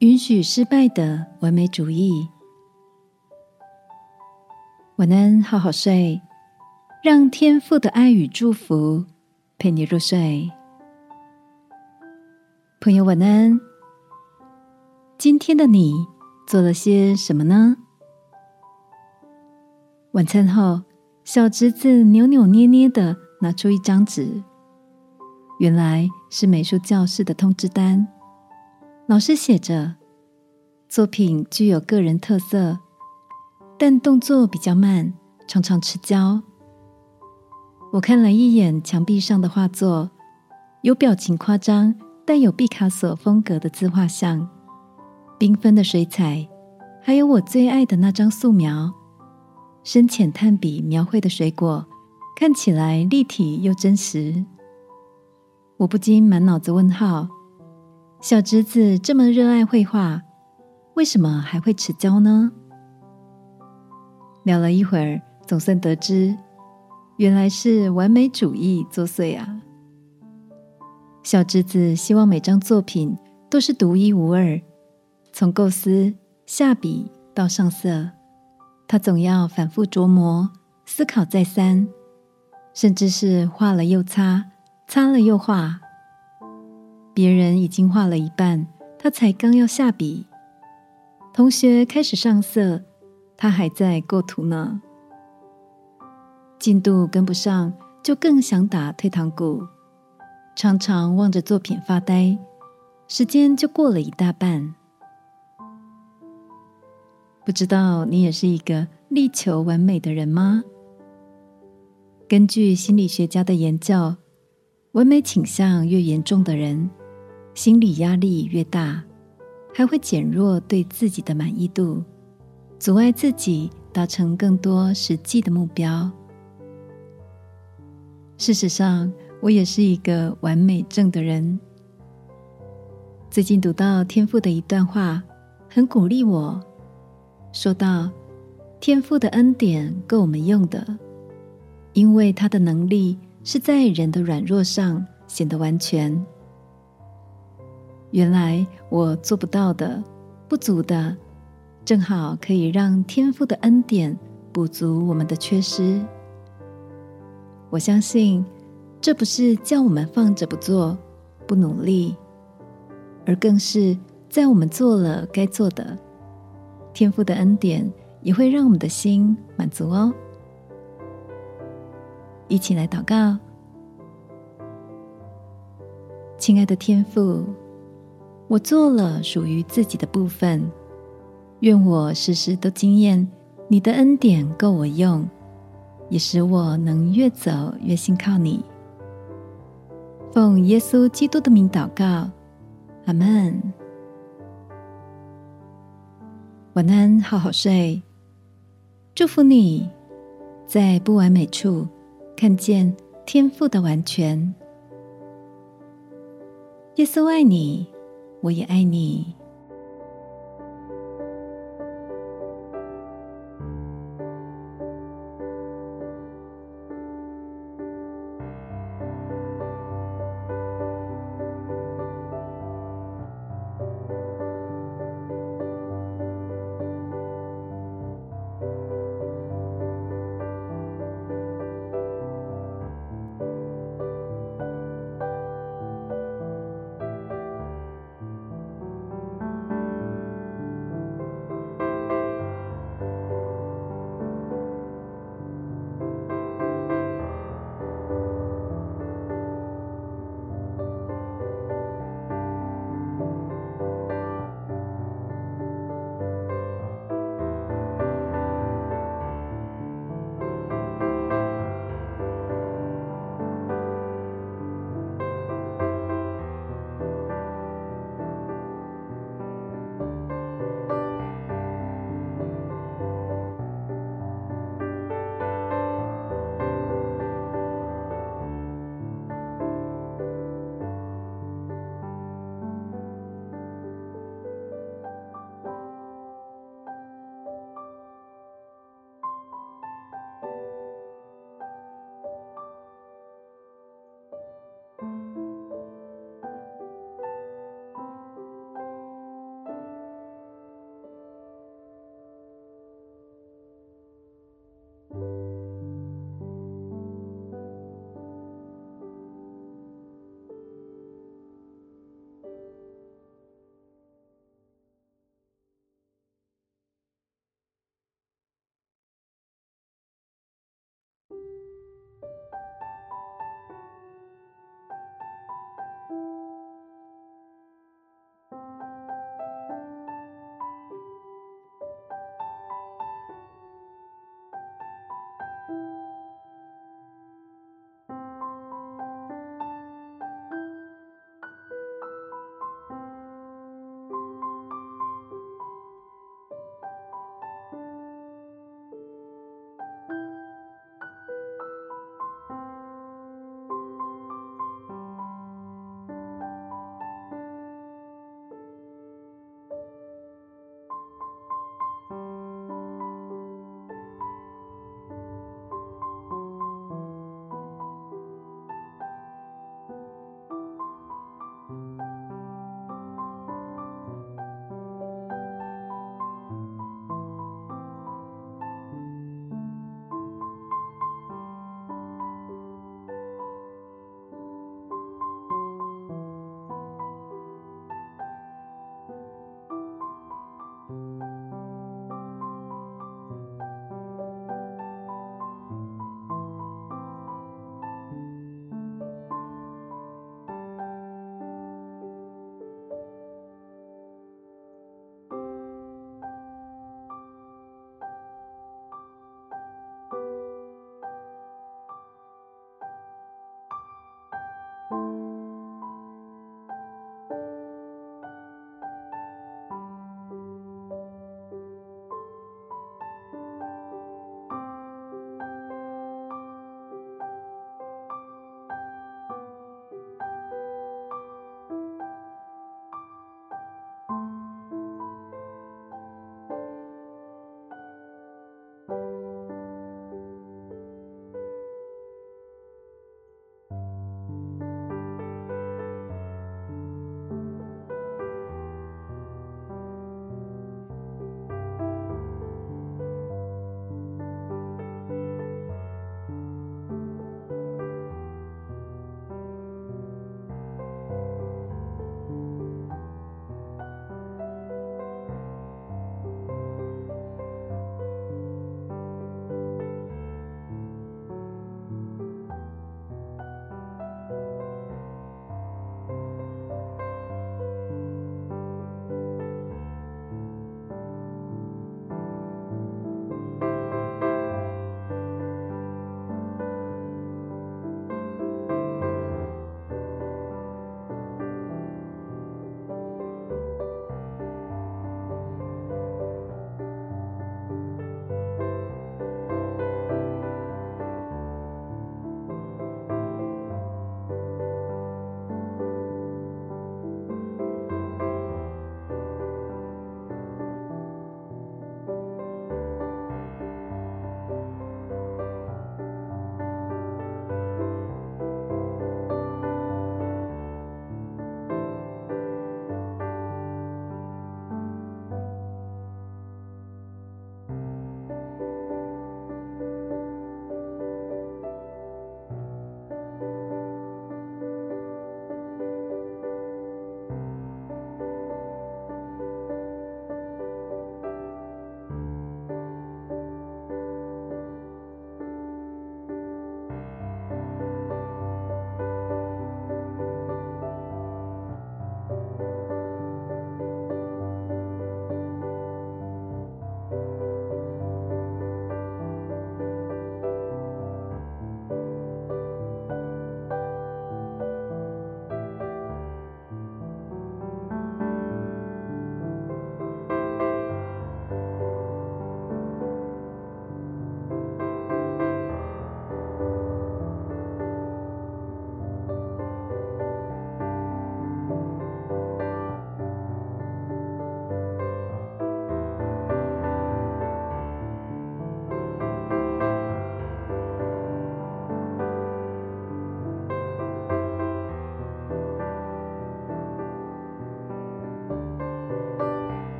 允许失败的完美主义。晚安，好好睡，让天赋的爱与祝福陪你入睡。朋友，晚安。今天的你做了些什么呢？晚餐后，小侄子扭扭捏捏的拿出一张纸，原来是美术教室的通知单。老师写着：“作品具有个人特色，但动作比较慢，常常迟交。”我看了一眼墙壁上的画作，有表情夸张、带有毕卡索风格的自画像，缤纷的水彩，还有我最爱的那张素描，深浅炭笔描绘的水果，看起来立体又真实。我不禁满脑子问号。小侄子这么热爱绘画，为什么还会持交呢？聊了一会儿，总算得知，原来是完美主义作祟啊！小侄子希望每张作品都是独一无二，从构思、下笔到上色，他总要反复琢磨、思考再三，甚至是画了又擦，擦了又画。别人已经画了一半，他才刚要下笔。同学开始上色，他还在构图呢。进度跟不上，就更想打退堂鼓，常常望着作品发呆，时间就过了一大半。不知道你也是一个力求完美的人吗？根据心理学家的研究，完美倾向越严重的人。心理压力越大，还会减弱对自己的满意度，阻碍自己达成更多实际的目标。事实上，我也是一个完美症的人。最近读到天赋的一段话，很鼓励我，说道：“天赋的恩典够我们用的，因为他的能力是在人的软弱上显得完全。”原来我做不到的、不足的，正好可以让天父的恩典补足我们的缺失。我相信，这不是叫我们放着不做、不努力，而更是在我们做了该做的，天父的恩典也会让我们的心满足哦。一起来祷告，亲爱的天父。我做了属于自己的部分，愿我时时都经验你的恩典够我用，也使我能越走越信靠你。奉耶稣基督的名祷告，阿门。晚安，好好睡。祝福你在不完美处看见天赋的完全。耶稣爱你。我也爱你。